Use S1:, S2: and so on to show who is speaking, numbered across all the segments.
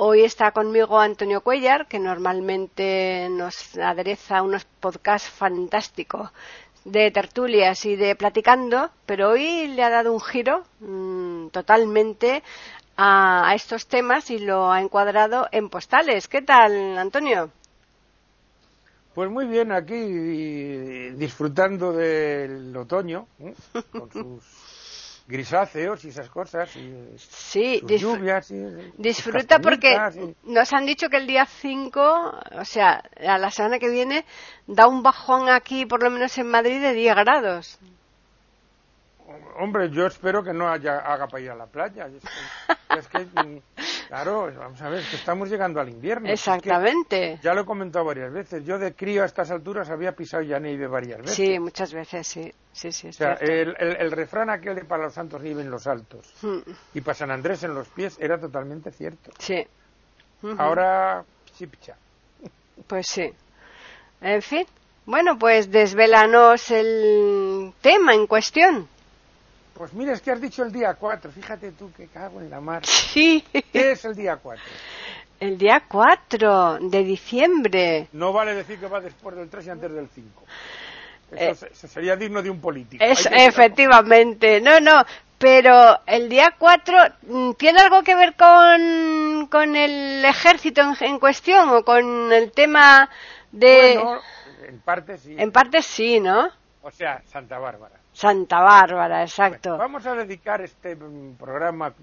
S1: Hoy está conmigo Antonio Cuellar, que normalmente nos adereza unos podcasts fantásticos de tertulias y de platicando, pero hoy le ha dado un giro mmm, totalmente a, a estos temas y lo ha encuadrado en postales. ¿Qué tal, Antonio?
S2: Pues muy bien, aquí disfrutando del otoño, ¿eh? con sus grisáceos y esas cosas, y
S1: sí,
S2: lluvias. Y,
S1: disfruta porque y... nos han dicho que el día 5, o sea, a la semana que viene, da un bajón aquí, por lo menos en Madrid, de 10 grados.
S2: Hombre, yo espero que no haya, haga para ir a la playa. Es que, es que, claro, vamos a ver, que estamos llegando al invierno.
S1: Exactamente.
S2: Es que ya lo he comentado varias veces. Yo de crío a estas alturas había pisado ya nieve varias veces.
S1: Sí, muchas veces, sí. sí, sí
S2: o sea, el, el, el, refrán aquel de para los santos nieve en los altos
S1: Hmm.
S2: y para San Andrés en los pies era totalmente cierto.
S1: Sí. Uh -huh.
S2: Ahora, chipcha.
S1: Pues sí. En fin. Bueno, pues desvélanos el tema en cuestión.
S2: Pues mira, es que has dicho el día 4, fíjate tú que cago en la mar.
S1: Sí.
S2: ¿Qué es el día 4?
S1: El día 4 de diciembre.
S2: No vale decir que va después del 3 y antes del 5. Eso, eh, sería digno de un político.
S1: Es, efectivamente, no, no, pero el día 4 mm, tiene algo que ver con, con el ejército en, en, cuestión o con el tema de...
S2: Bueno, en parte sí.
S1: En parte sí, ¿no?
S2: O sea, Santa Bárbara.
S1: Santa Bárbara, exacto.
S2: Bueno, vamos a dedicar este programa,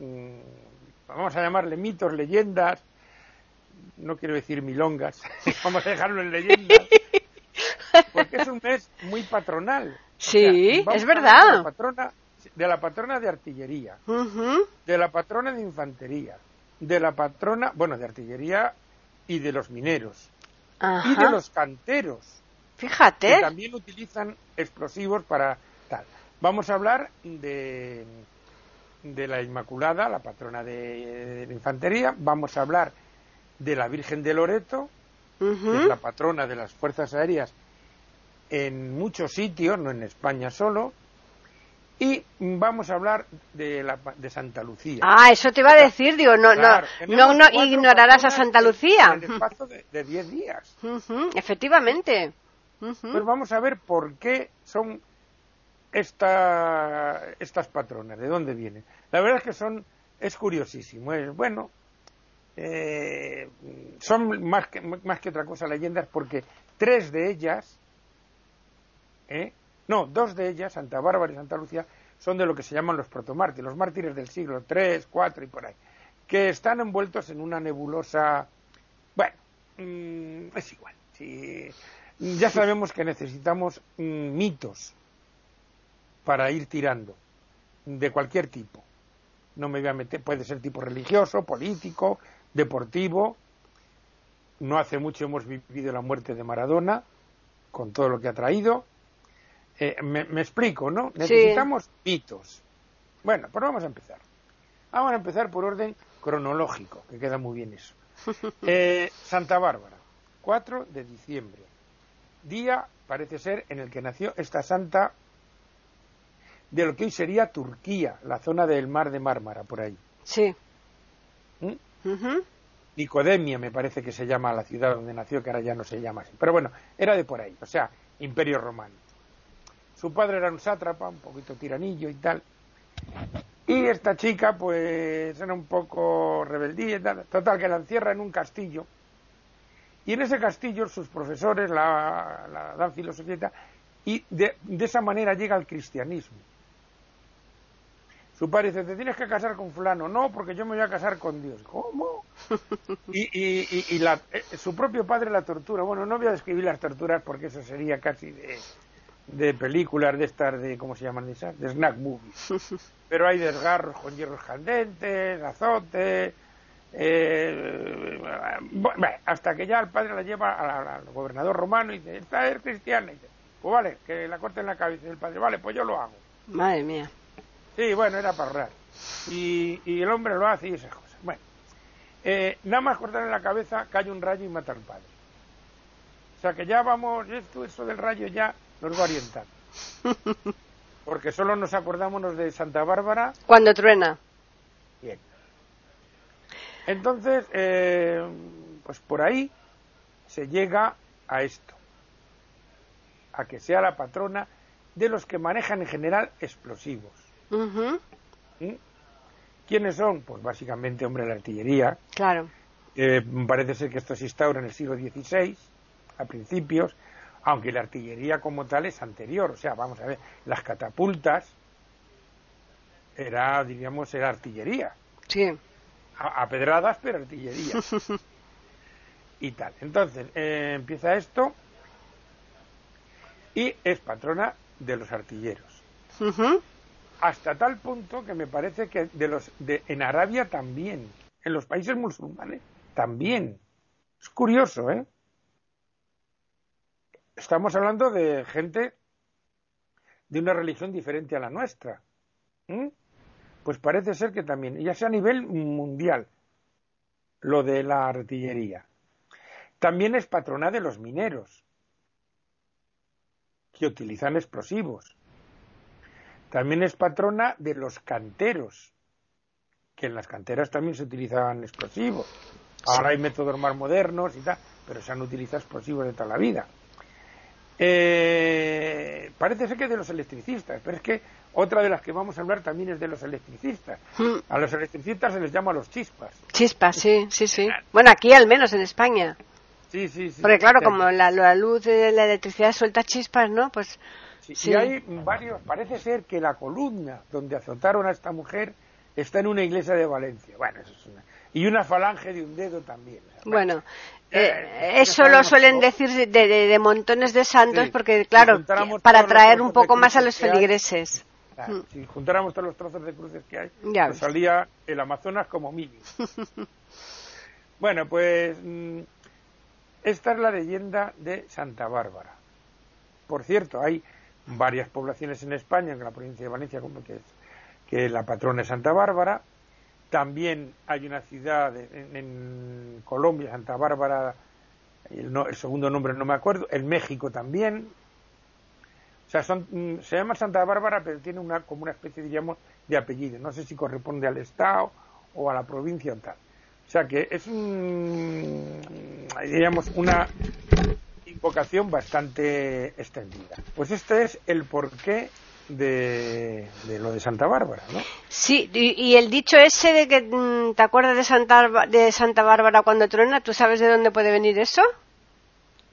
S2: vamos a llamarle mitos, leyendas, no quiero decir milongas, vamos a dejarlo en leyendas, porque es un mes muy patronal.
S1: Sí,
S2: o sea,
S1: es verdad.
S2: De la, patrona, de la patrona de artillería,
S1: uh -huh.
S2: de la patrona de infantería, de la patrona, bueno, de artillería y de los mineros,
S1: Ajá.
S2: y de los canteros.
S1: Fíjate.
S2: Que también utilizan explosivos para. Vamos a hablar de, de la Inmaculada, la patrona de, de, la infantería. Vamos a hablar de la Virgen de Loreto,
S1: uh -huh.
S2: que es la patrona de las fuerzas aéreas en muchos sitios, no en España solo. Y vamos a hablar de, la, de Santa Lucía.
S1: Ah, eso te iba a decir, digo, no, claro, no, no, no ignorarás a Santa Lucía.
S2: En el espacio de 10 días.
S1: Uh -huh. Efectivamente. Uh -huh.
S2: Pues vamos a ver por qué son esta, estas patronas, de dónde vienen. La verdad es que son, es curiosísimo. Es, bueno, eh, son más que, más que otra cosa leyendas porque tres de ellas, ¿eh? no, dos de ellas, Santa Bárbara y Santa Lucía, son de lo que se llaman los protomártires, los mártires del siglo III, IV y por ahí, que están envueltos en una nebulosa. Bueno, mmm, es igual. Si, ya sabemos que necesitamos mmm, mitos para ir tirando, de cualquier tipo. No me voy a meter, puede ser tipo religioso, político, deportivo. No hace mucho hemos vivido la muerte de Maradona, con todo lo que ha traído. Eh, me, me, explico, ¿no? Necesitamos sí. mitos. Bueno, pues vamos a empezar. Vamos a empezar por orden cronológico, que queda muy bien eso. Eh, Santa Bárbara, 4 de diciembre. Día, parece ser, en el que nació esta santa de lo que hoy sería Turquía, la zona del mar de Mármara, por ahí.
S1: Sí.
S2: ¿Mm? Uh -huh. Nicodemia me parece que se llama la ciudad donde nació, que ahora ya no se llama así. Pero bueno, era de por ahí, o sea, Imperio Romano. Su padre era un sátrapa, un poquito tiranillo y tal. Y esta chica, pues, era un poco rebeldía y tal. Total, que la encierra en un castillo. Y en ese castillo sus profesores la, la dan filosofía y tal. Y de, de esa manera llega al cristianismo. Su padre dice, te tienes que casar con fulano. No, porque yo me voy a casar con Dios. ¿Cómo? y, y, y, y la, eh, su propio padre la tortura. Bueno, no voy a describir las torturas porque eso sería casi de, de películas de estas, de ¿cómo se llaman esas? De snack movies. Pero hay desgarros con hierros candentes, azotes, Eh, hasta que ya el padre la lleva al, gobernador romano y dice, esta es cristiana. Y dice, pues vale, que la corten la cabeza. Y el padre, vale, pues yo lo hago.
S1: Madre mía.
S2: Sí, bueno, era para ahorrar. Y, y el hombre lo hace y esas cosas. Bueno, eh, nada más cortarle la cabeza, cae un rayo y mata al padre. O sea que ya vamos, esto, eso del rayo ya nos va a orientar. Porque solo nos acordamos de Santa Bárbara.
S1: Cuando truena.
S2: Bien. Entonces, eh, pues por ahí se llega a esto, a que sea la patrona de los que manejan en general explosivos. ¿Mm? ¿Quiénes son? Pues básicamente, hombre, la artillería.
S1: Claro.
S2: Eh, parece ser que esto se instaura en el siglo XVI, a principios, aunque la artillería como tal es anterior. O sea, vamos a ver, las catapultas era, diríamos, era artillería.
S1: Sí.
S2: A, pedradas, pero artillería. y tal. Entonces, eh, empieza esto y es patrona de los artilleros hasta tal punto que me parece que de los de, en Arabia también, en los países musulmanes también. Es curioso, ¿eh? Estamos hablando de gente de una religión diferente a la nuestra. Pues parece ser que también, ya sea a nivel mundial, lo de la artillería. También es patrona de los mineros, que utilizan explosivos. También es patrona de los canteros, que en las canteras también se utilizan explosivos. Ahora hay métodos más modernos y tal, pero se han utilizado explosivos de toda la vida. Eh, parece ser que de los electricistas, pero es que otra de las que vamos a hablar también es de los electricistas. Hmm. A los electricistas se les llama los chispas.
S1: Chispas, sí, sí, sí. Bueno, aquí al menos en España.
S2: Sí, sí, sí.
S1: Porque claro, como la, la luz de la electricidad suelta chispas, ¿no? Pues
S2: Sí, Y hay varios, parece ser que la columna donde azotaron a esta mujer está en una iglesia de Valencia. Bueno, eso es una... Y una falange de un dedo también.
S1: Bueno, eh, eh, eso lo suelen decir de, montones de santos porque, claro, para atraer un poco más a los feligreses.
S2: Mm. Si juntáramos todos los trozos de cruces que hay, nos salía el Amazonas como mínimo. bueno, pues mm, esta es la leyenda de Santa Bárbara. Por cierto, hay varias poblaciones en España, en la provincia de Valencia, como que es, que la patrona es Santa Bárbara. También hay una ciudad en, Colombia, Santa Bárbara, el, el, segundo nombre no me acuerdo, en México también. O sea, son, mm, se llama Santa Bárbara, pero tiene una, como una especie, diríamos, de apellido. No sé si corresponde al Estado o a la provincia o tal. O sea que es un, diríamos, una vocación bastante extendida. Pues este es el porqué de, de, lo de Santa Bárbara, ¿no?
S1: Sí, y, el dicho ese de que mm, te acuerdas de Santa, de Santa Bárbara cuando truena, ¿tú sabes de dónde puede venir eso?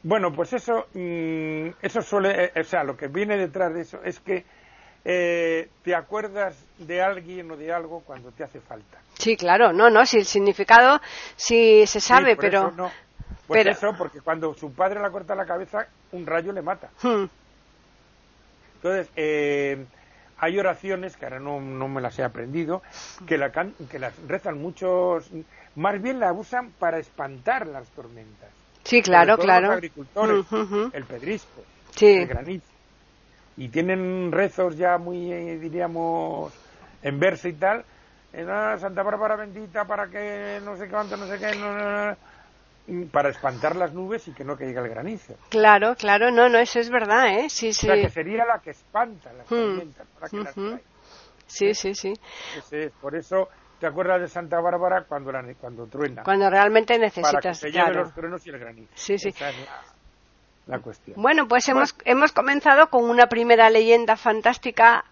S2: Bueno, pues eso, mm, eso suele, eh, o sea, lo que viene detrás de eso es que eh, te acuerdas de alguien o de algo cuando te hace falta.
S1: Sí, claro, no, no, si el significado sí se sabe, pero...
S2: Pues eso, porque cuando su padre la corta la cabeza, un rayo le mata. Hmm. Entonces, eh, hay oraciones, que ahora no, me las he aprendido, que, la que las rezan muchos, más bien la usan para espantar las tormentas.
S1: Sí, claro, claro.
S2: Los agricultores, el pedrisco, el granizo. Y tienen rezos ya muy, eh, diríamos, en verso y tal. Santa Bárbara bendita para que no sé cuánto, no sé qué. no, para espantar las nubes y que no caiga el granizo.
S1: Claro, claro, no, no, eso es verdad, ¿eh? Sí, sí.
S2: O sea, que sería la que espanta las hmm. tormentas, para que las
S1: Sí, sí, sí.
S2: por eso te acuerdas de Santa Bárbara cuando, la, cuando truena.
S1: Cuando realmente necesitas. Para que
S2: se lleve los truenos y el granizo.
S1: Sí, sí.
S2: Esa es la, cuestión.
S1: Bueno, pues hemos, hemos comenzado con una primera leyenda fantástica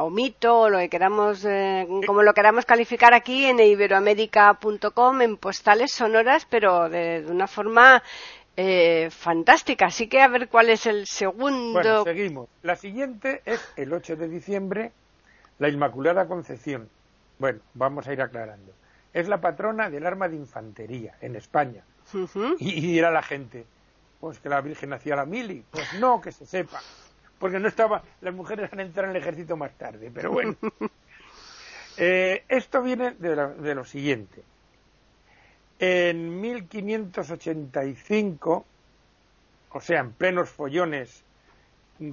S1: o mito o lo que queramos eh, como lo queramos calificar aquí en iberoamérica.com en postales sonoras pero de, una forma eh, fantástica. Así que a ver cuál es el segundo.
S2: Bueno seguimos. La siguiente es el 8 de diciembre la Inmaculada Concepción. Bueno vamos a ir aclarando. Es la patrona del arma de infantería en España. Y, y dirá la gente pues que la Virgen hacía la mili pues no que se sepa porque no estaba, las mujeres han entrado en el ejército más tarde, pero bueno. Eh, esto viene de lo, siguiente. En 1585, o sea, en plenos follones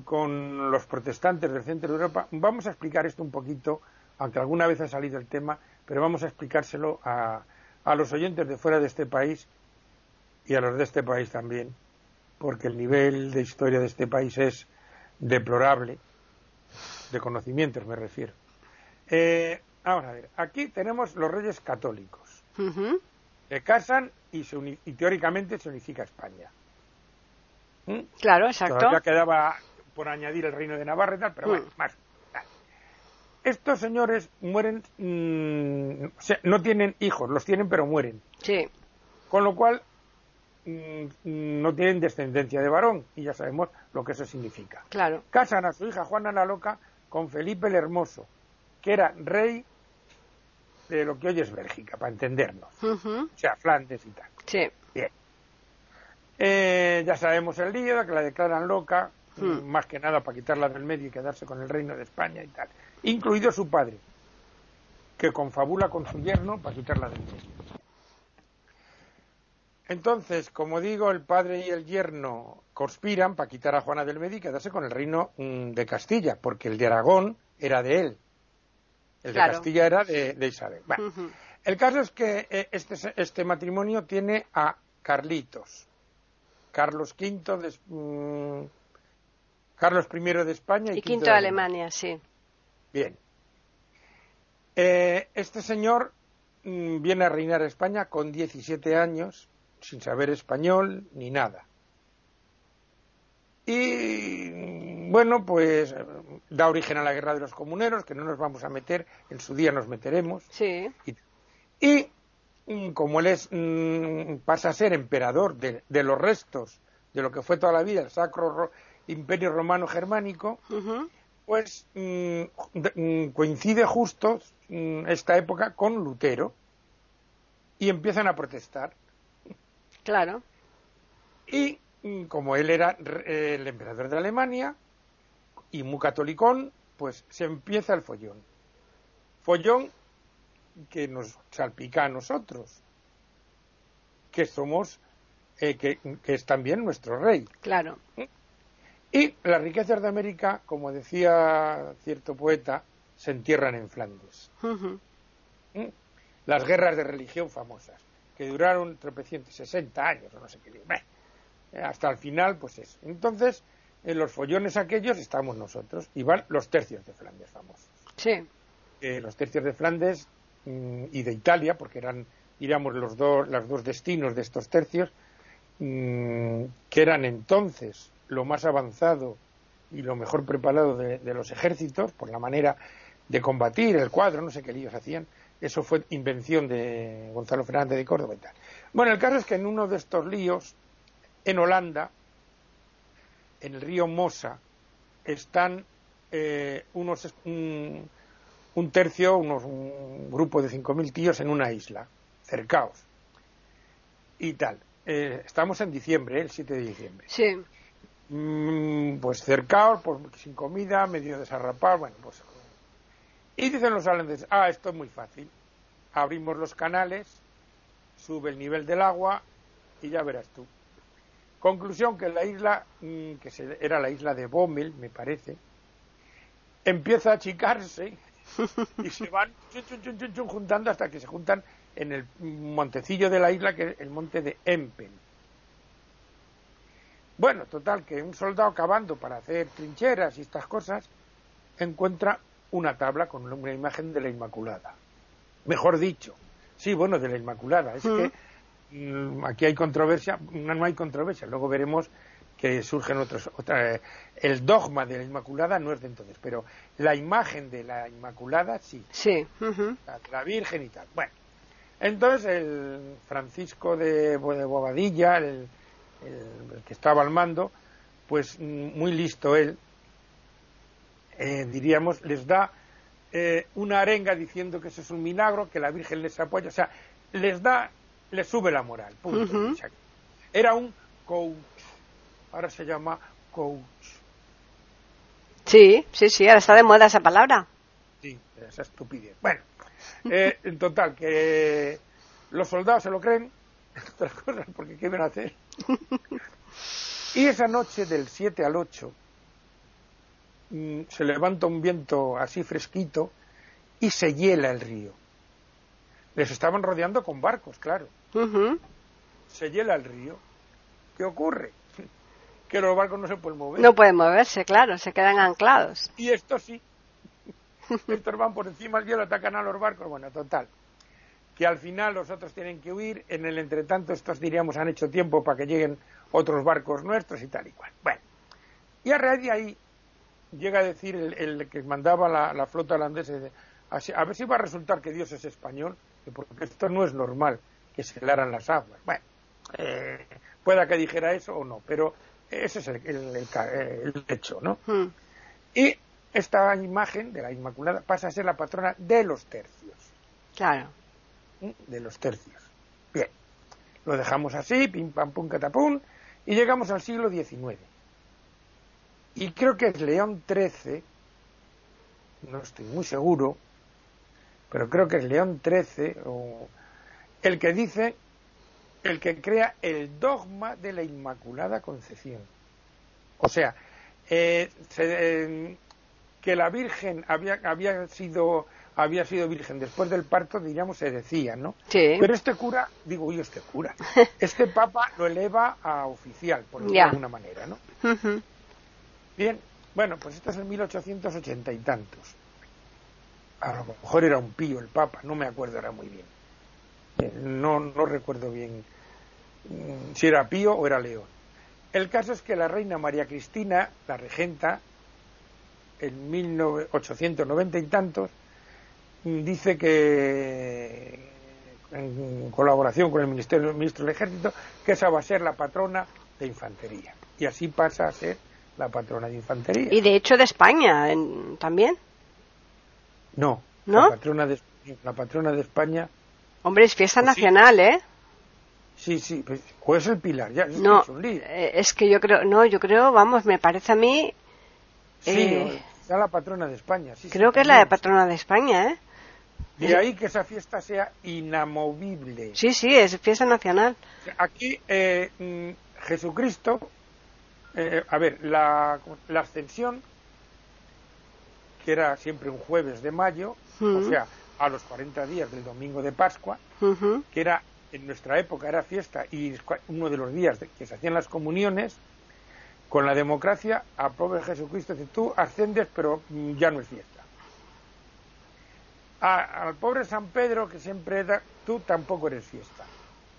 S2: con los protestantes del centro de Europa, vamos a explicar esto un poquito, aunque alguna vez ha salido el tema, pero vamos a explicárselo a, a los oyentes de fuera de este país y a los de este país también, porque el nivel de historia de este país es deplorable, de conocimientos me refiero. Eh, vamos a ver, aquí tenemos los reyes católicos. Se casan y, y, teóricamente se unifica España.
S1: ¿Mm? Claro, exacto.
S2: Todavía quedaba por añadir el reino de Navarra y tal, pero bueno, mm. más. Estos señores mueren, mm, o sea, no tienen hijos, los tienen pero mueren.
S1: Sí.
S2: Con lo cual no tienen descendencia de varón y ya sabemos lo que eso significa.
S1: Claro.
S2: Casan a su hija Juana la Loca con Felipe el Hermoso, que era rey de lo que hoy es Bélgica, para entendernos. O sea, Flandes y tal.
S1: Sí.
S2: Bien. Eh, ya sabemos el lío, que la declaran loca, hmm. más que nada para quitarla del medio y quedarse con el reino de España y tal. Incluido su padre, que confabula con su yerno para quitarla del medio. Entonces, como digo, el padre y el yerno conspiran para quitar a Juana del Medio y quedarse con el reino mm, de Castilla, porque el de Aragón era de él. El de Castilla era de, Isabel. El caso es que eh, este, este, matrimonio tiene a Carlitos, Carlos V de, mm, Carlos I de España y,
S1: y de Alemania, sí.
S2: Bien. Eh, este señor mm, viene a reinar España con 17 años sin saber español ni nada. Y bueno, pues da origen a la guerra de los comuneros, que no nos vamos a meter, en su día nos meteremos.
S1: Sí.
S2: Y, mm, como él es, mm, pasa a ser emperador de, los restos de lo que fue toda la vida el Sacro Imperio Romano Germánico, pues mm, coincide justo esta época con Lutero y empiezan a protestar.
S1: Claro.
S2: Y mm, como él era el emperador de Alemania y muy catolicón, pues se empieza el follón. Follón que nos salpica a nosotros, que somos, eh, que, es también nuestro rey.
S1: Claro.
S2: Y las riquezas de América, como decía cierto poeta, se entierran en Flandes. ¿Mm? Las guerras de religión famosas que duraron tropecientos, 60 años o no sé qué. Eh, hasta el final, pues eso. Entonces, en los follones aquellos estamos nosotros y van los tercios de Flandes famosos.
S1: Sí.
S2: Eh, los tercios de Flandes mm, y de Italia, porque eran, diríamos, los dos, los dos destinos de estos tercios, mm, que eran entonces lo más avanzado y lo mejor preparado de, de, los ejércitos, por la manera de combatir, el cuadro, no sé qué líos hacían, eso fue invención de Gonzalo Fernández de Córdoba y tal. Bueno, el caso es que en uno de estos líos, en Holanda, en el río Mosa, están eh, unos, un, tercio, unos, un grupo de 5.000 tíos en una isla, cercaos. Y tal. Eh, estamos en diciembre, el 7 de diciembre.
S1: Sí.
S2: Mm, pues cercaos, pues, sin comida, medio desarrapados, bueno, pues y dicen los holandeses, ah, esto es muy fácil. Abrimos los canales, sube el nivel del agua y ya verás tú. Conclusión que la isla, mm, que era la isla de Bommel, me parece, empieza a achicarse y se van juntando hasta que se juntan en el montecillo de la isla, que es el monte de Empen. Bueno, total, que un soldado cavando para hacer trincheras y estas cosas encuentra una tabla con una imagen de la Inmaculada. Mejor dicho, sí, bueno, de la Inmaculada. Es que mm, aquí hay controversia, no, hay controversia. Luego veremos que surgen otros. Otra, eh, el dogma de la Inmaculada no es de entonces, pero la imagen de la Inmaculada sí.
S1: Sí.
S2: la, Virgen y tal. Bueno, entonces el Francisco de, de Bobadilla, el, el, que estaba al mando, pues mm, muy listo él, eh, diríamos, les da eh, una arenga diciendo que eso es un milagro, que la Virgen les apoya, o sea, les da, les sube la moral. Era un coach, ahora se llama coach.
S1: Sí, sí, sí, ahora está de moda esa palabra.
S2: Sí, esa estupidez. Bueno, eh, en total, que Los soldados se lo creen, otras cosas, porque ¿qué van a hacer? y esa noche del 7 al 8 mm, se levanta un viento así fresquito y se hiela el río. Les estaban rodeando con barcos, claro. Se hiela el río. ¿Qué ocurre? Que los barcos no se pueden mover.
S1: No pueden moverse, claro, se quedan anclados.
S2: Y estos sí. estos van por encima del hielo, atacan a los barcos. Bueno, total. Que al final los otros tienen que huir. En el entretanto, estos diríamos han hecho tiempo para que lleguen otros barcos nuestros y tal y cual. Bueno. Y a raíz de ahí llega a decir el, que mandaba la, flota holandesa, a ver si va a resultar que Dios es español, porque esto no es normal que se helaran las aguas. Bueno, eh, pueda que dijera eso o no, pero ese es el, hecho, ¿no? Hmm. Y esta imagen de la Inmaculada pasa a ser la patrona de los tercios.
S1: Claro.
S2: ¿Mm? De los tercios. Bien. Lo dejamos así, pim pam pum catapum, y llegamos al siglo XIX. Y creo que es León XIII, no estoy muy seguro, pero creo que es León XIII, o el que dice el que crea el dogma de la Inmaculada Concepción. O sea, eh, eh, que la Virgen había, había sido había sido virgen después del parto, diríamos, se decía, ¿no?
S1: Sí.
S2: Pero este cura, digo yo, este cura, este papa lo eleva a oficial, por decirlo de alguna manera, ¿no? Bien, bueno, pues esto es en 1880 y tantos. A lo mejor era un pío el papa, no me acuerdo ahora muy bien. Eh, no, no recuerdo bien Mm, si era Pío o era León. El caso es que la reina María Cristina, la regenta, en 1890 y tantos, mm, dice que, en colaboración con el Ministerio, Ministro del Ejército, que esa va a ser la patrona de infantería. Y así pasa a ser la patrona de infantería.
S1: ¿Y de hecho de España también?
S2: No.
S1: ¿No?
S2: La patrona de, la patrona de España.
S1: Hombre, es fiesta pues nacional, ¿eh?
S2: Sí, sí, pues, ¿cuál pues es el pilar? Ya,
S1: no, eh, es, que yo creo, no, yo creo, vamos, me parece a mí.
S2: Sí, eh, la patrona de España. Sí,
S1: creo que es la de patrona de España, ¿eh?
S2: De ahí que esa fiesta sea inamovible.
S1: Sí, sí, es fiesta nacional.
S2: Aquí eh, mm, Jesucristo, a ver, la, la, ascensión, que era siempre un jueves de mayo, o sea, a los 40 días del domingo de Pascua, que era en nuestra época era fiesta y uno de los días que se hacían las comuniones, con la democracia, a pobre Jesucristo dice, tú ascendes, pero ya no es fiesta. al pobre San Pedro, que siempre da, tú tampoco eres fiesta.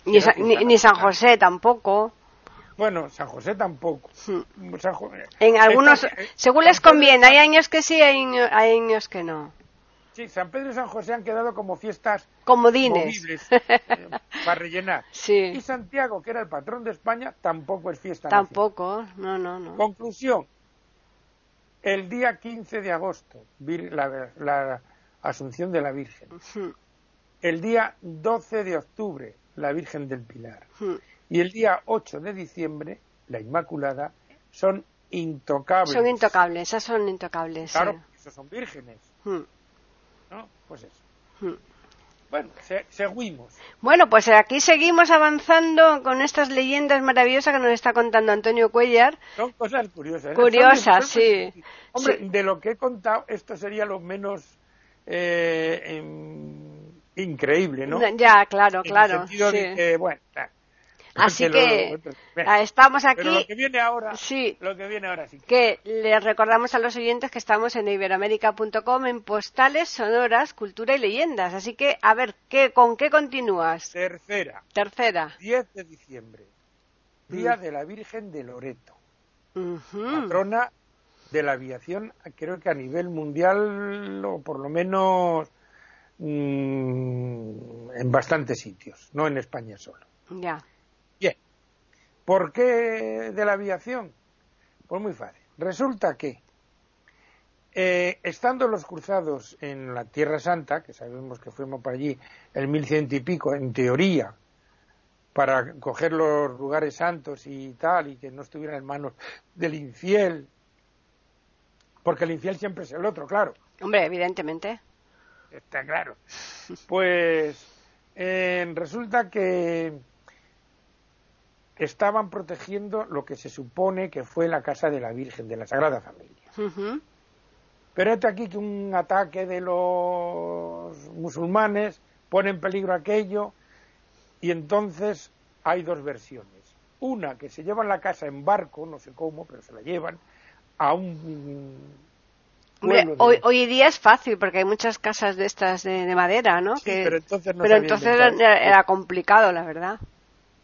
S1: Ni, San José tampoco.
S2: Bueno, San José tampoco.
S1: Hmm. en algunos, según les conviene, hay años que sí, hay años que no.
S2: Sí, San Pedro y San José han quedado como fiestas
S1: comodines
S2: eh, para rellenar.
S1: Sí.
S2: Y Santiago, que era el patrón de España, tampoco es fiesta.
S1: Tampoco, no, no, no.
S2: Conclusión. El día 15 de agosto, la, Asunción de la Virgen. El día 12 de octubre, la Virgen del Pilar. Y el día 8 de diciembre, la Inmaculada, son intocables.
S1: Son intocables, esas son intocables.
S2: Claro, esos son vírgenes. ¿no? Pues eso. Hmm. Bueno, seguimos.
S1: Bueno, pues aquí seguimos avanzando con estas leyendas maravillosas que nos está contando Antonio Cuellar.
S2: Son cosas curiosas. ¿eh?
S1: Curiosas, sí.
S2: Hombre, de lo que he contado, esto sería lo menos eh, em, increíble, ¿no?
S1: Ya, claro, claro.
S2: sí. de bueno,
S1: Así que ah, estamos aquí.
S2: lo que viene ahora, sí. Lo que viene ahora sí.
S1: Que les recordamos a los oyentes que estamos en iberoamérica.com en postales sonoras, cultura y leyendas. Así que, a ver, ¿qué, ¿con qué continúas?
S2: Tercera.
S1: Tercera.
S2: 10 de diciembre. Día mm. de la Virgen de Loreto. Patrona de la aviación, creo que a nivel mundial, o por lo menos mm, en bastantes sitios, no en España solo.
S1: Ya.
S2: ¿Por qué de la aviación? Pues muy fácil. Resulta que, eh, estando los cruzados en la Tierra Santa, que sabemos que fuimos para allí el mil ciento y pico, en teoría, para coger los lugares santos y tal, y que no estuvieran en manos del infiel, porque el infiel siempre es el otro, claro.
S1: Hombre, evidentemente.
S2: Está claro. Pues eh, resulta que estaban protegiendo lo que se supone que fue la casa de la Virgen, de la Sagrada Familia. Pero es aquí que un ataque de los musulmanes pone en peligro aquello y entonces hay dos versiones. Una que se llevan la casa en barco, no sé cómo, pero se la llevan a un
S1: hoy, hoy día es fácil porque hay muchas casas de estas de, madera, ¿no?
S2: pero entonces, no
S1: pero entonces era, complicado, la verdad.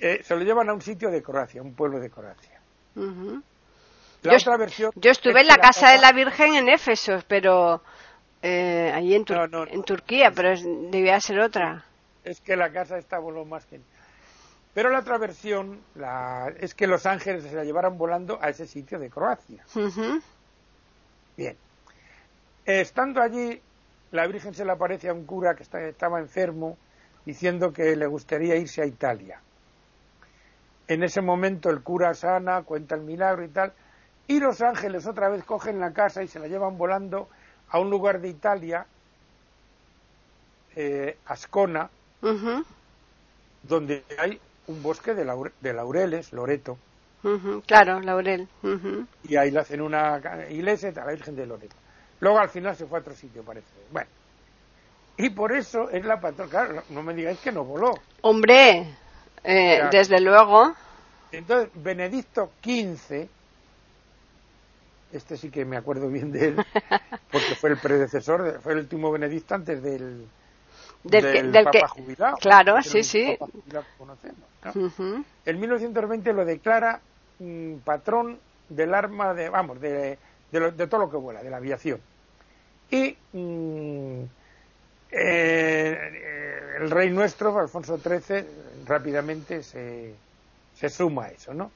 S2: Eh, se lo llevan a un sitio de Croacia, un pueblo de Croacia.
S1: La yo, otra versión yo estuve en la, casa, de la Virgen en Éfeso, pero eh, allí en, en Turquía, pero debía ser otra.
S2: Es que la casa está voló más que... Pero la otra versión la, es que los ángeles se la llevaron volando a ese sitio de Croacia. Bien. Estando allí, la Virgen se le aparece a un cura que estaba enfermo diciendo que le gustaría irse a Italia. En ese momento el cura sana, cuenta el milagro y tal, y los ángeles otra vez cogen la casa y se la llevan volando a un lugar de Italia, eh, Ascona, donde hay un bosque de, laureles, Loreto.
S1: claro, laurel.
S2: Y ahí le hacen una iglesia a la Virgen de Loreto. Luego al final se fue a otro sitio, parece. Bueno. Y por eso es la patrona. Claro, no me digáis que no voló.
S1: Hombre, eh, desde luego.
S2: Entonces, Benedicto XV, este sí que me acuerdo bien de él, porque fue el predecesor, fue el último Benedicto antes del,
S1: del,
S2: Papa jubilado.
S1: Claro, sí, sí.
S2: En 1920 lo declara mm, patrón del arma de, vamos, de, de, todo lo que vuela, de la aviación. Y mm, eh, el rey nuestro, Alfonso XIII, rápidamente se, se suma a eso, ¿no?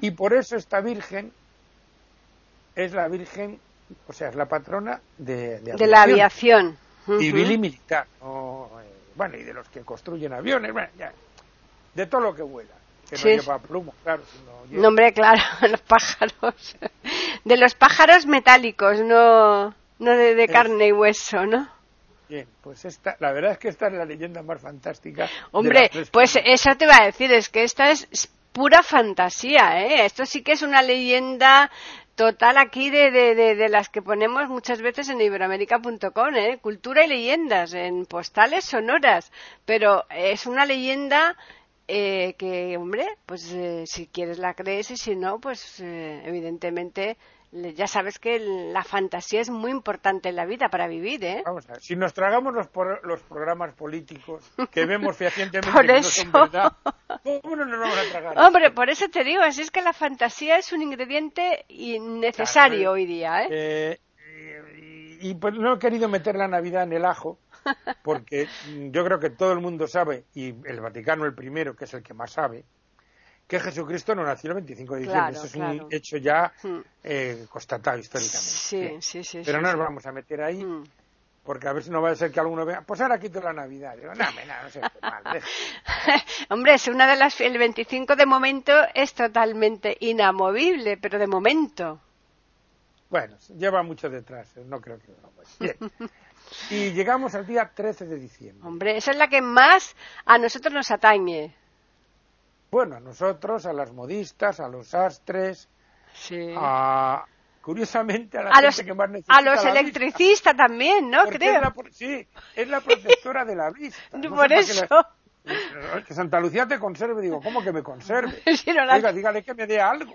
S2: Y por eso esta Virgen es la Virgen, o sea, es la patrona de,
S1: de, la aviación.
S2: Civil y militar. Eh, bueno, y de los que construyen aviones, bueno, ya, de todo lo que vuela. Que no lleva pluma, claro.
S1: no, hombre, claro, los pájaros. De los pájaros metálicos, no, no de, carne y hueso, ¿no?
S2: Bien, pues esta, la verdad es que esta es la leyenda más fantástica.
S1: Hombre, pues eso te iba a decir, es que esta es pura fantasía, ¿eh? Esto sí que es una leyenda total aquí de, de, de, las que ponemos muchas veces en iberoamérica.com, ¿eh? Cultura y leyendas, en postales sonoras, pero es una leyenda eh, que, hombre, pues eh, si quieres la crees y si no, pues eh, evidentemente ya sabes que la fantasía es muy importante en la vida para vivir, ¿eh?
S2: Vamos a ver, si nos tragamos los, los programas políticos que vemos fehacientemente
S1: por
S2: que
S1: eso...
S2: no son verdad, ¿cómo no nos vamos a tragar?
S1: Hombre, por eso te digo, así es que la fantasía es un ingrediente necesario hoy día, ¿eh?
S2: eh y, y, pues no he querido meter la Navidad en el ajo, porque yo creo que todo el mundo sabe, y el Vaticano el primero, que es el que más sabe, que Jesucristo no nació el 25 de diciembre. Eso es un hecho ya hmm. eh, constatado históricamente.
S1: Sí, sí, sí.
S2: Pero no nos vamos a meter ahí. Hmm. Porque a ver si no va a ser que alguno vea, pues ahora quito la Navidad. Digo, no, no, no sé, mal,
S1: Hombre, es una de las, el 25 de momento es totalmente inamovible, pero de momento.
S2: Bueno, lleva mucho detrás, eh, no creo que no. Bien. Y llegamos al día 13 de diciembre.
S1: Hombre, esa es la que más a nosotros nos atañe.
S2: Bueno, a nosotros, a las modistas, a los astres, a curiosamente a la gente que más necesita
S1: a los electricistas también, ¿no? Creo.
S2: sí, es la protectora de la vista.
S1: Por eso.
S2: Que, Santa Lucía te conserve, digo, ¿cómo que me conserve? Oiga, dígale que me dé algo.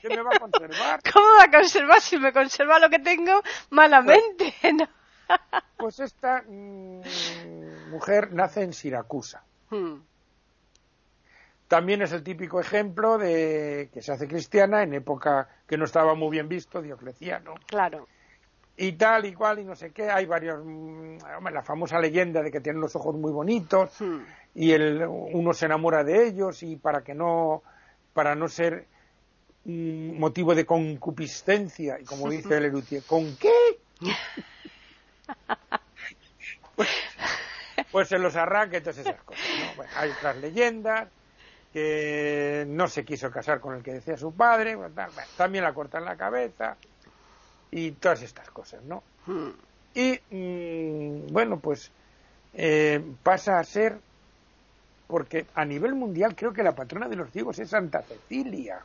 S2: ¿Qué me va a conservar?
S1: ¿Cómo va a conservar si me conserva lo que tengo malamente? Pues,
S2: pues esta mm, mujer nace en Siracusa. Hmm. También es el típico ejemplo de que se hace cristiana en época que no estaba muy bien visto, Diocleciano.
S1: Claro.
S2: Y tal y cual y no sé qué. Hay varios. Mm, la famosa leyenda de que tienen los ojos muy bonitos y el, uno se enamora de ellos y para que no. para no ser motivo de concupiscencia y como dice el Erutier, ¿con qué? pues, pues, se los arranca y todas esas cosas. hay otras leyendas que no se quiso casar con el que decía su padre, también la cortan la cabeza y todas estas cosas, ¿no? Y mm, bueno, pues eh, pasa a ser porque a nivel mundial creo que la patrona de los ciegos es Santa Cecilia,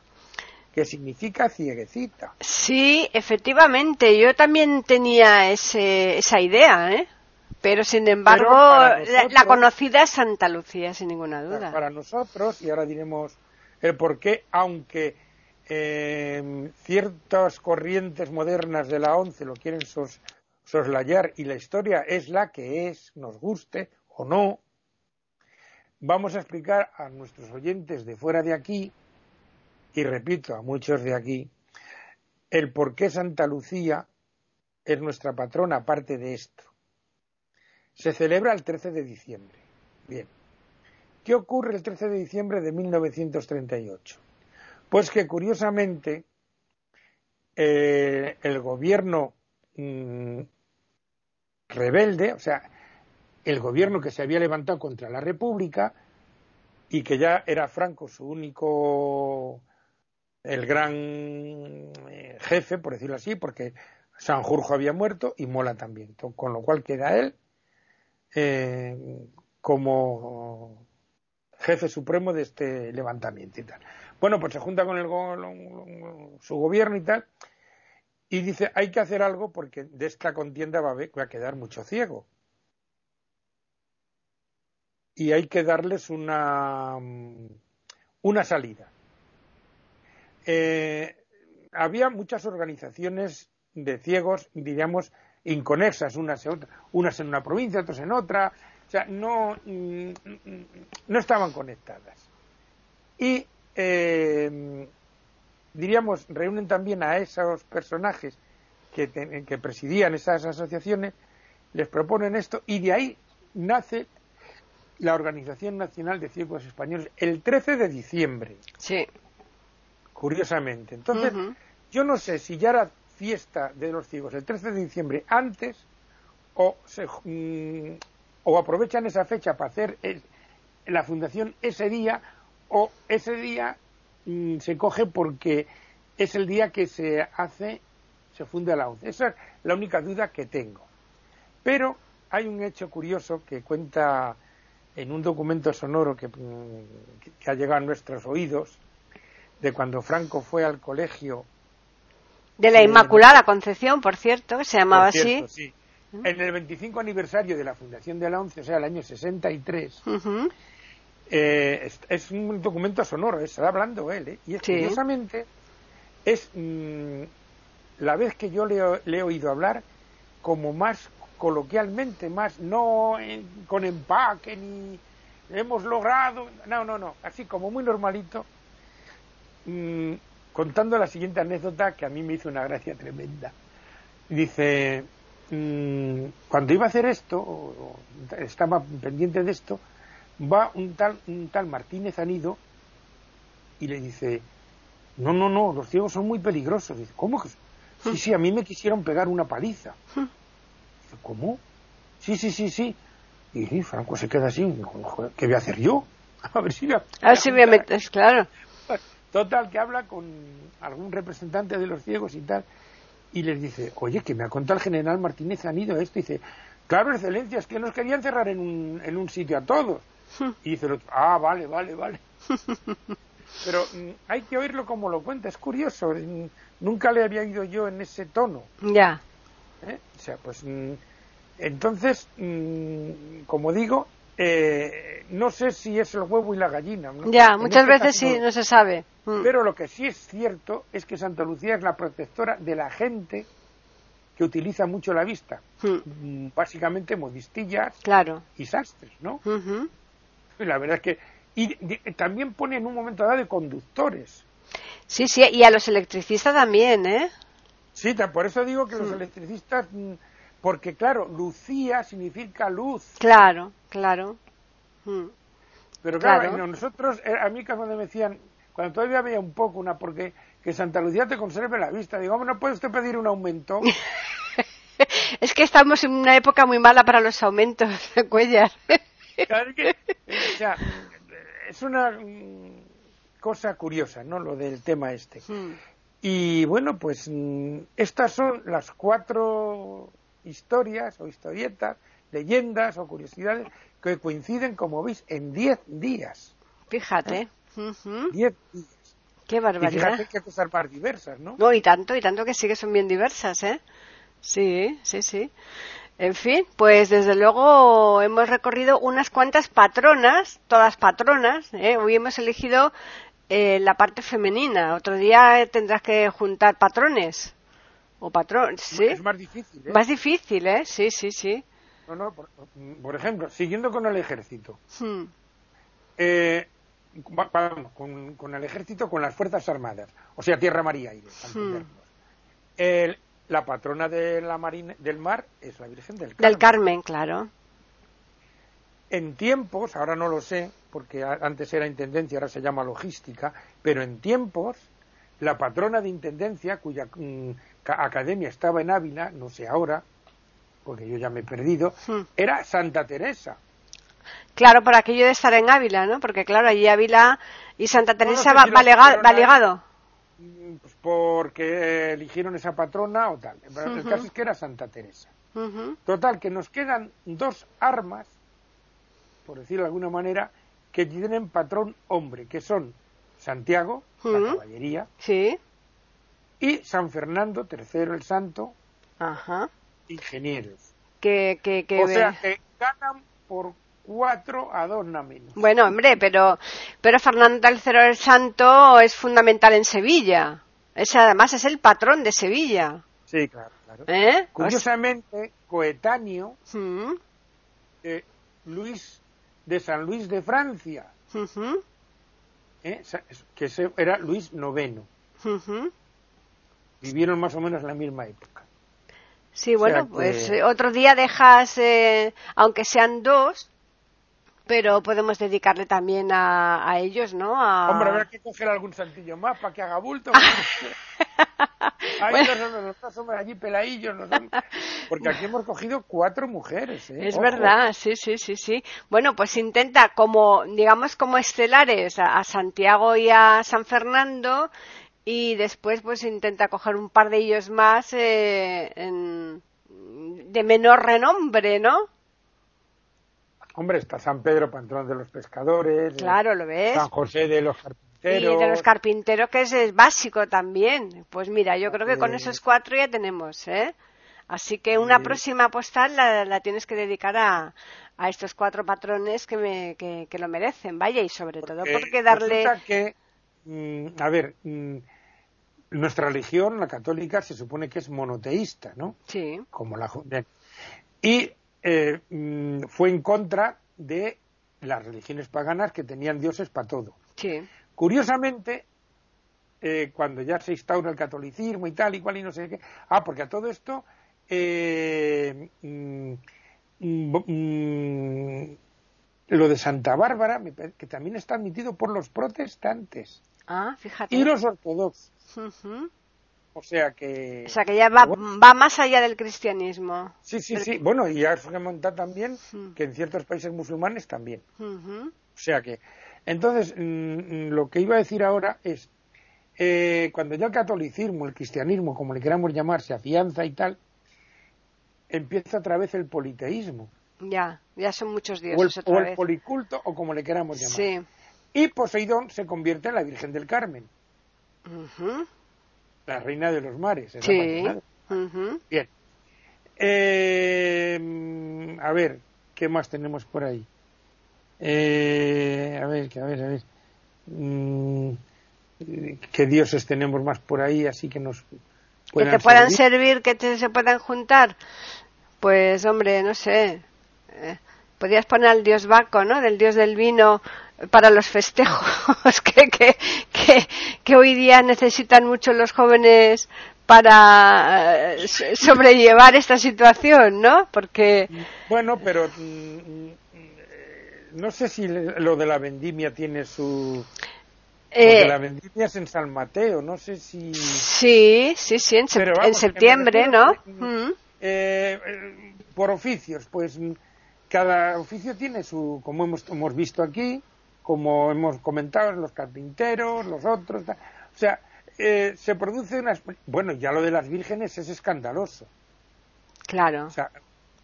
S2: que significa cieguecita.
S1: Sí, efectivamente, yo también tenía ese, esa idea, ¿eh? Pero sin embargo, la, conocida es Santa Lucía, sin ninguna duda.
S2: Para nosotros, y ahora diremos el por qué, aunque eh, ciertas corrientes modernas de la ONCE lo quieren soslayar y la historia es la que es, nos guste o no, vamos a explicar a nuestros oyentes de fuera de aquí, y repito, a muchos de aquí, el por qué Santa Lucía es nuestra patrona, aparte de esto. Se celebra el 13 de diciembre. Bien. ¿Qué ocurre el 13 de diciembre de 1938? Pues que curiosamente eh, el gobierno mm, rebelde, o sea, el gobierno que se había levantado contra la República y que ya era Franco su único, el gran eh, jefe, por decirlo así, porque Sanjurjo había muerto y Mola también, con lo cual queda él eh, como jefe supremo de este levantamiento y tal. Bueno, pues se junta con el, su gobierno y tal, y dice, hay que hacer algo porque de esta contienda va a, quedar mucho ciego. Y hay que darles una, una salida. Eh, había muchas organizaciones de ciegos, diríamos, inconexas, unas, unas en una provincia, otras en otra, o sea, no, mm, no estaban conectadas. Y eh, diríamos, reúnen también a esos personajes que, que presidían esas asociaciones, les proponen esto y de ahí nace la Organización Nacional de Ciegos Españoles el 13 de diciembre.
S1: Sí.
S2: Curiosamente. Entonces, yo no sé si ya era fiesta de los ciegos el 13 de diciembre antes o, se, mm, o aprovechan esa fecha para hacer la fundación ese día o ese día mm, se coge porque es el día que se hace, se funda la ONCE. Esa es la única duda que tengo. Pero hay un hecho curioso que cuenta en un documento sonoro que, mm, que ha llegado a nuestros oídos de cuando Franco fue al colegio
S1: de la Inmaculada Concepción, por cierto, se llamaba así.
S2: Sí. En el 25 aniversario de la fundación de la ONCE, o sea, el año 63, eh, es, un documento sonoro, está hablando él, ¿eh? y es, curiosamente es mm, la vez que yo le, he oído hablar como más coloquialmente, más no con empaque ni hemos logrado, no, no, no, así como muy normalito, mm, contando la siguiente anécdota que a mí me hizo una gracia tremenda. Dice, mm, cuando iba a hacer esto, estaba pendiente de esto, va un tal, un tal Martínez Anido y le dice, no, no, no, los ciegos son muy peligrosos. Dice, ¿cómo que? Sí, sí, a mí me quisieron pegar una paliza. Dice, ¿cómo? Sí, sí, sí, sí. Y Franco se queda así, ¿qué voy a hacer yo? A ver si... A
S1: ver si me metes, claro.
S2: Total, que habla con algún representante de los ciegos y tal, y les dice, oye, que me ha contado el general Martínez Anido esto, y dice, claro, excelencia, es que nos querían cerrar en un, en un sitio a todos. Y dice el otro, ah, vale, vale, vale. Pero mm, hay que oírlo como lo cuenta, es curioso, mm, nunca le había oído yo en ese tono.
S1: Ya.
S2: ¿Eh? O sea, pues mm, entonces, como digo, eh, no sé si es el huevo y la gallina.
S1: Ya, muchas este veces sí, no se sabe.
S2: Mm. Pero lo que sí es cierto es que Santa Lucía es la protectora de la gente que utiliza mucho la vista. Mm. Mm, básicamente modistillas y sastres, ¿no? Y la verdad es que. Y también pone en un momento dado de conductores.
S1: Sí, sí, y a los electricistas también, ¿eh?
S2: Sí, por eso digo que los electricistas porque claro, Lucía significa luz.
S1: Claro, claro.
S2: Hmm. Pero claro, nosotros, eh, a mí cuando me decían, cuando todavía había un poco una, porque que Santa Lucía te conserve la vista, digo, ¿no puede usted pedir un aumento?
S1: es que estamos en una época muy mala para los aumentos, Cuellar.
S2: claro, que, o sea, es una mm, cosa curiosa, ¿no? Lo del tema este. Hmm. Y bueno, pues mm, estas son las cuatro historias o historietas, leyendas o curiosidades que coinciden, como veis, en 10 días.
S1: Fíjate.
S2: 10 días.
S1: Qué
S2: Y
S1: barbaridad.
S2: fíjate que cosas más diversas, ¿no?
S1: No, y tanto, y tanto que sí que son bien diversas, ¿eh? Sí, sí, sí. En fin, pues desde luego hemos recorrido unas cuantas patronas, todas patronas, ¿eh? Hoy hemos elegido eh, la parte femenina. Otro día tendrás que juntar patrones. O patrón, sí.
S2: Es más difícil, ¿eh?
S1: Más difícil, ¿eh? Sí, sí, sí.
S2: No, no, por, por ejemplo, siguiendo con el ejército.
S1: Hmm.
S2: Eh, vamos, con, con el ejército, con las Fuerzas Armadas, o sea, tierra, mar y aire.
S1: Hmm.
S2: El- la patrona de la marina, del mar es la Virgen del Carmen.
S1: Del Carmen, claro.
S2: En tiempos, ahora no lo sé, porque antes era intendencia, ahora se llama logística, pero en tiempos, la patrona de intendencia, cuya mm, academia estaba en Ávila, no sé ahora, porque yo ya me he perdido,
S1: Hmm.
S2: era Santa Teresa.
S1: Claro, por aquello de estar en Ávila, ¿no? Porque claro, allí Ávila y Santa Teresa va,
S2: si
S1: ligado.
S2: Mm, Pues porque eligieron esa patrona o tal. El
S1: Ujú.
S2: caso es que era Santa Teresa. Total, que nos quedan dos armas, por decirlo de alguna manera, que tienen patrón hombre, que son Santiago, la caballería,
S1: Sí.
S2: Y San Fernando III el Santo,
S1: Ajá.
S2: ingenieros.
S1: Que, que, que
S2: O sea que ganan por cuatro a dos nada menos.
S1: Bueno, hombre, pero, pero Fernando III el Santo es fundamental en Sevilla. Es, además es el patrón de Sevilla.
S2: Sí, claro, claro.
S1: ¿Eh?
S2: Curiosamente, coetáneo
S1: Mm,
S2: de Luis de San Luis de Francia,
S1: ujú,
S2: ¿eh? Que era Luis IX. Vivieron más o menos en la misma época.
S1: Sí,
S2: O sea
S1: bueno,
S2: que-
S1: pues eh, otro día dejas, eh, aunque sean dos, pero podemos dedicarle también a, a ellos, ¿no? A...
S2: Hombre, habrá que coger algún santillo más para que haga bulto. Ahí
S1: Bueno.
S2: allí peladillos. los hombres- Porque aquí hemos cogido cuatro mujeres. ¿eh?
S1: Es
S2: Ojo.
S1: verdad, sí, sí, sí, sí. Bueno, pues intenta como, digamos, como estelares a, a Santiago y a San Fernando y después pues intenta coger un par de ellos más eh, en- de menor renombre, ¿no?
S2: Hombre, está San Pedro, patrón de los pescadores.
S1: Claro, lo ves.
S2: San José de los
S1: Y
S2: carpinteros.
S1: de los carpinteros, que es, es básico también. Pues mira, yo creo que con
S2: Eh.
S1: esos cuatro ya tenemos, ¿eh? Así que una
S2: Sí.
S1: próxima postal la, la tienes que dedicar a, a estos cuatro patrones que, me, que, que lo merecen, vaya, y sobre todo
S2: Porque
S1: porque darle...
S2: que, mm, a ver, mm, nuestra religión, la católica, se supone que es monoteísta, ¿no?
S1: Sí,
S2: como la bien. y eh, mm, fue en contra de las religiones paganas que tenían dioses para todo.
S1: sí.
S2: Curiosamente, eh, cuando ya se instaura el catolicismo y tal y cual y no sé qué, ah, porque a todo esto eh, mm, mm, lo de Santa Bárbara, que también está admitido por los protestantes
S1: Ah, fíjate.
S2: y los ortodoxos.
S1: Ujú.
S2: O sea que...
S1: O sea que ya va, va más allá del cristianismo.
S2: Sí, sí, sí. Bueno, y ya se monta también
S1: Mm.
S2: que en ciertos países musulmanes también.
S1: Ujú.
S2: O sea que, entonces, mm, mm, lo que iba a decir ahora es, eh, cuando ya el catolicismo, el cristianismo, como le queramos llamar, se afianza y tal, empieza otra vez el politeísmo,
S1: Ya, ya son muchos
S2: o el,
S1: dioses
S2: o
S1: otra
S2: el
S1: vez.
S2: policulto, o como le queramos llamar.
S1: Sí.
S2: Y Poseidón se convierte en la Virgen del Carmen, la reina de los mares.
S1: Sí. Ujú.
S2: Bien. Eh, mm, a ver, ¿qué más tenemos por ahí? Eh, a ver, que- a ver, a ver. Mm, ¿Qué dioses tenemos más por ahí así que nos
S1: que te puedan
S2: servir?
S1: servir, que te, se puedan juntar. Pues, hombre, no sé. Eh, podrías poner al dios Baco, ¿no? Del dios del vino para los festejos que, que, que, que hoy día necesitan mucho los jóvenes para eh, so- sobrellevar esta situación, ¿no? Porque
S2: Bueno, pero mm, mm, no sé si lo de la vendimia tiene su...
S1: Eh,
S2: la vendimia es en San Mateo, no sé si...
S1: sí, sí, sí, en,
S2: vamos,
S1: septiembre,
S2: refiero
S1: ¿no? Mm.
S2: Eh, eh, por oficios, pues cada oficio tiene su, como hemos, hemos visto aquí, como hemos comentado, los carpinteros, los otros, o sea, eh, se produce una, bueno, ya lo de las vírgenes es escandaloso,
S1: Claro.
S2: o sea,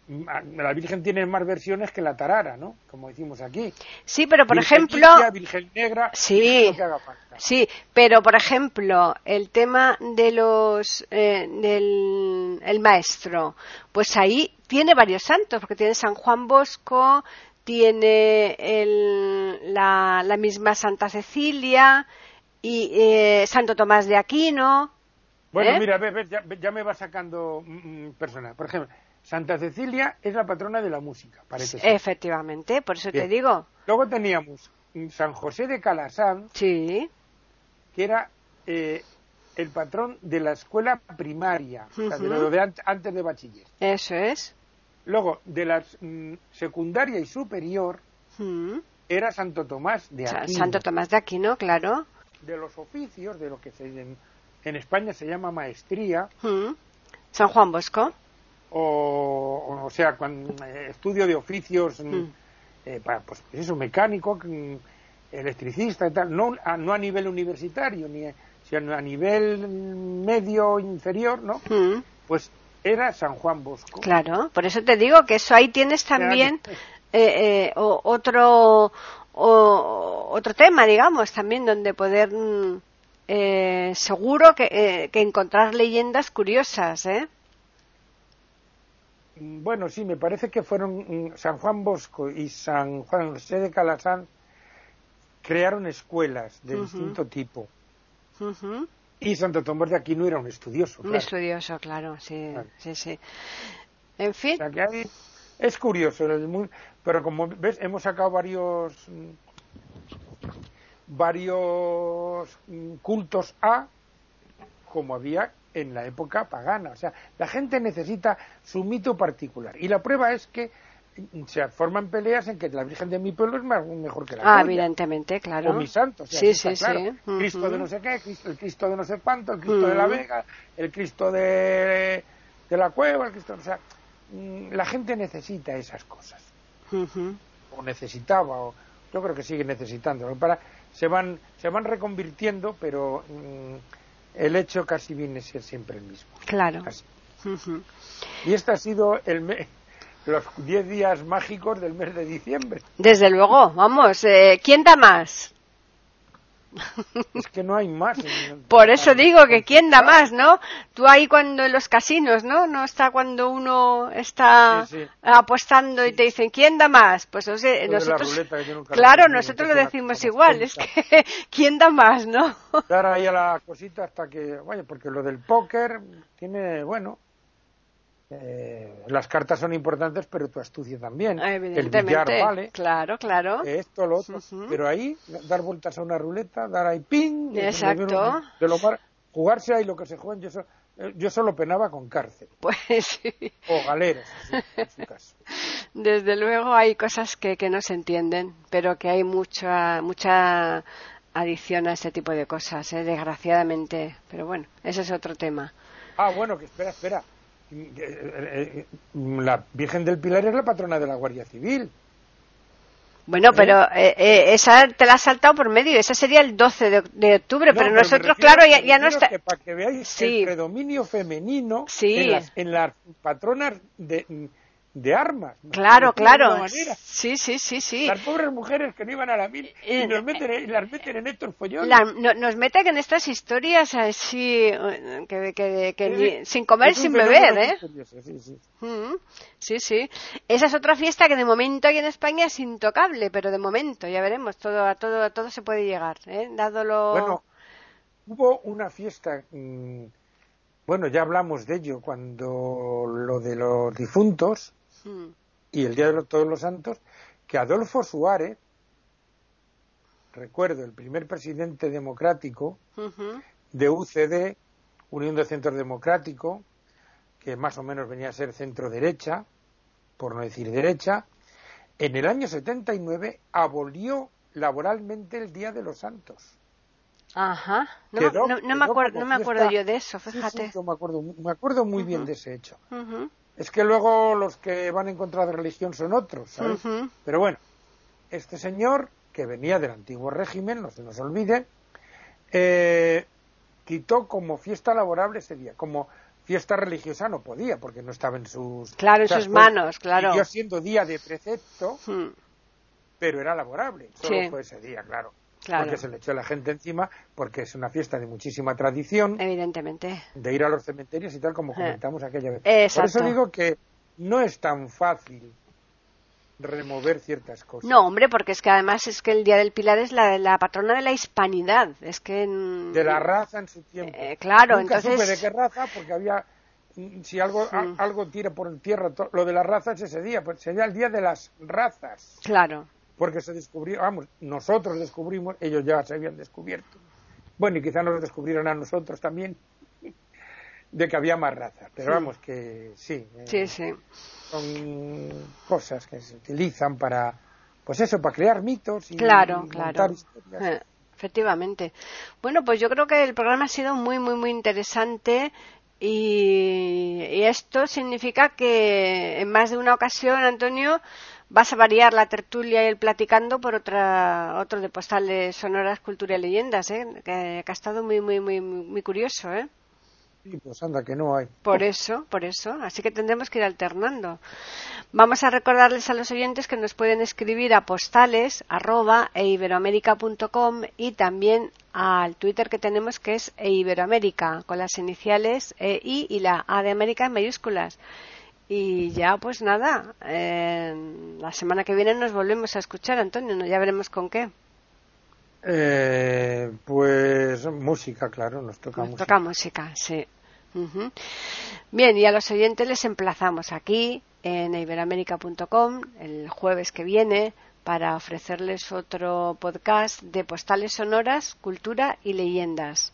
S2: la Virgen tiene más versiones que la tarara, ¿no? Como decimos aquí.
S1: Sí, pero por
S2: Virgen
S1: ejemplo,
S2: india, Virgen negra,
S1: Sí.
S2: Que haga falta.
S1: sí, pero por ejemplo, el tema de los eh, del el maestro, pues ahí tiene varios santos, porque tiene San Juan Bosco, tiene el- la, la misma Santa Cecilia y eh, Santo Tomás de Aquino.
S2: Bueno,
S1: ¿Eh?
S2: mira, ves, ves, ya, ya me va sacando mm, mm, personas. Por ejemplo, Santa Cecilia es la patrona de la música, parece ser.
S1: Efectivamente, por eso te digo.
S2: Luego teníamos mm, San José de Calasán,
S1: Sí,
S2: que era eh, el patrón de la escuela primaria, o sea, de lo de ant- antes de bachiller.
S1: eso es.
S2: Luego, de la mm, secundaria y superior,
S1: Mm.
S2: era Santo Tomás de Aquino.
S1: Santo Tomás de Aquino, claro.
S2: De los oficios, de lo que se, en, en España se llama maestría,
S1: Mm. San Juan Bosco.
S2: o, o sea, cuan- eh, estudio de oficios, mm,
S1: Mm.
S2: eh, para, pues eso, mecánico, mm, electricista y tal, no a, no a nivel universitario, ni a- sino a nivel medio inferior, ¿no? Pues era San Juan Bosco.
S1: Claro, por eso te digo que eso ahí tienes también eh, eh, otro o- otro tema, digamos, también donde poder mm, eh, seguro que, eh, que encontrar leyendas curiosas, ¿eh?
S2: Bueno, sí, me parece que fueron mm, San Juan Bosco y San Juan José de Calasán crearon escuelas de distinto tipo. Y Santo Tomás de Aquino era un estudioso.
S1: Un estudioso, claro, sí,
S2: Claro.
S1: sí, sí. En fin,
S2: O sea que hay- es curioso, el pero como ves, hemos sacado varios mm, varios mm, cultos a como había en la época pagana. O sea, la gente necesita su mito particular. Y la prueba es que se forman peleas en que la Virgen de mi pueblo es más, mejor que la
S1: ah,
S2: tuya.
S1: evidentemente, claro.
S2: O mi santo. o sea,
S1: Sí, sí,
S2: claro.
S1: sí.
S2: Cristo de no sé qué, Cristo- el Cristo de no sé cuánto, el Cristo de la
S1: Ujú.
S2: Vega, el Cristo de, de la cueva, el Cristo... O sea, mm, la gente necesita esas cosas. O necesitaba, o yo creo que sigue necesitando. Para, se, van, se van reconvirtiendo, pero mm, el hecho casi viene a ser siempre el mismo.
S1: Claro.
S2: Y este ha sido el me- los 10 días mágicos del mes de diciembre.
S1: Desde luego, vamos, eh, ¿quién da más?
S2: Es que no hay más.
S1: Por eso digo que quién da más, ¿no? Tú ahí cuando en los casinos, ¿no? No está cuando uno está
S2: Sí, sí.
S1: apostando y te dicen quién da más. Pues o sea, nosotros, claro, nosotros lo decimos igual, es que quién da más, ¿no?
S2: dar ahí a la cosita hasta que, vaya, porque lo del póker tiene, bueno, eh, las cartas son importantes, pero tu astucia también. El billar
S1: Evidentemente,
S2: vale,
S1: claro, claro.
S2: esto, lo otro. Pero ahí, dar vueltas a una ruleta, dar ahí ping.
S1: Exacto.
S2: De lo mar- jugarse ahí lo que se juega, yo, so- eh, yo solo penaba con cárcel.
S1: Pues sí.
S2: O galeras, así, en su caso.
S1: Desde luego hay cosas que, que no se entienden, pero que hay mucha, mucha adicción a este tipo de cosas, ¿eh? desgraciadamente. Pero bueno, ese es otro tema.
S2: Ah, bueno, que espera, espera. Eh, eh, eh, La Virgen del Pilar es la patrona de la Guardia Civil.
S1: Bueno, pero eh, eh, esa te la has saltado por medio. Esa sería el 12 de, de octubre,
S2: No,
S1: pero nosotros,
S2: refiero-
S1: claro, ya, no está.
S2: que para que veáis
S1: Sí.
S2: el predominio femenino
S1: Sí.
S2: en, las, en las patronas de, de armas.
S1: Claro, claro. Sí, sí, sí, sí.
S2: Las pobres mujeres que no iban a la mil y,
S1: Eh,
S2: nos meten, en- y las meten en estos follones.
S1: La- no- nos meten en estas historias así, eh, que, que- que
S2: Sí,
S1: ni- sin comer, sin beber, ¿eh?
S2: curioso, sí, sí.
S1: Mm, Sí, sí. Esa es otra fiesta que de momento aquí en España es intocable, pero de momento, ya veremos, todo, a todo, a todo se puede llegar, ¿eh? Dado lo...
S2: Bueno, hubo una fiesta, mm, bueno, ya hablamos de ello cuando lo de los difuntos
S1: Mm,
S2: y el Día de los- Todos los Santos, que Adolfo Suárez, recuerdo, el primer presidente democrático de UCD, Unión de Centro Democrático, que más o menos venía a ser centro derecha, por no decir derecha, en el año 79 abolió laboralmente el Día de los Santos.
S1: Ajá. No, me-
S2: Quedó-
S1: no- no me,
S2: quedó
S1: acuer-
S2: como
S1: no me acuerdo yo de eso, fíjate.
S2: sí, yo me acuerdo, me acuerdo muy bien de ese hecho.
S1: Ujú,
S2: Es que luego los que van en contra de religión son otros, ¿sabes? Pero bueno, este señor, que venía del antiguo régimen, no se nos olvide, eh, quitó como fiesta laborable ese día, como fiesta religiosa no podía, porque no estaba en sus...
S1: Claro, en sus manos, claro.
S2: Siguió siendo día de precepto,
S1: Hmm,
S2: pero era laborable. Solo
S1: Sí.
S2: fue ese día, claro.
S1: Claro.
S2: Porque se le echó la gente encima, porque es una fiesta de muchísima tradición,
S1: Evidentemente.
S2: de ir a los cementerios y tal, como
S1: Eh.
S2: comentamos aquella vez.
S1: Exacto.
S2: Por eso digo que no es tan fácil remover ciertas cosas.
S1: No, hombre, porque es que además es que el Día del Pilar es la, la patrona de la hispanidad. Es que... mm,
S2: De la raza en su tiempo.
S1: Eh, claro,
S2: Nunca
S1: entonces-
S2: supe de qué raza, porque había. mm, Si algo, a- algo tira por tierra, lo de las razas ese día, pues sería el día de las razas.
S1: Claro.
S2: Porque se descubrió, vamos, nosotros descubrimos, ellos ya se habían descubierto. Bueno, y quizá nos descubrieron a nosotros también, de que había más razas. Pero
S1: Sí.
S2: vamos, que sí. eh,
S1: Sí, sí.
S2: Son cosas que se utilizan para, pues eso, para crear mitos y
S1: Claro, claro.
S2: historias.
S1: Eh, efectivamente. Bueno, pues yo creo que el programa ha sido muy, muy, muy interesante y, y esto significa que en más de una ocasión, Antonio, vas a variar la tertulia y el platicando por otra, otro de postales sonoras, cultura y leyendas, ¿eh? que, que ha estado muy, muy, muy, muy curioso, ¿eh?
S2: Sí, pues anda, que no hay.
S1: Por eso, por eso. Así que tendremos que ir alternando. Vamos a recordarles a los oyentes que nos pueden escribir a postales arroba eiberoamerica.com y también al Twitter que tenemos que es eiberoamérica con las iniciales EI y la A de América en mayúsculas. Y ya, pues nada, eh, la semana que viene nos volvemos a escuchar, Antonio, ¿no? ya veremos con qué.
S2: Eh, pues música, claro, nos toca
S1: Nos
S2: música.
S1: toca música, sí. Bien, y a los oyentes les emplazamos aquí en iberamérica.com el jueves que viene para ofrecerles otro podcast de postales sonoras, cultura y leyendas.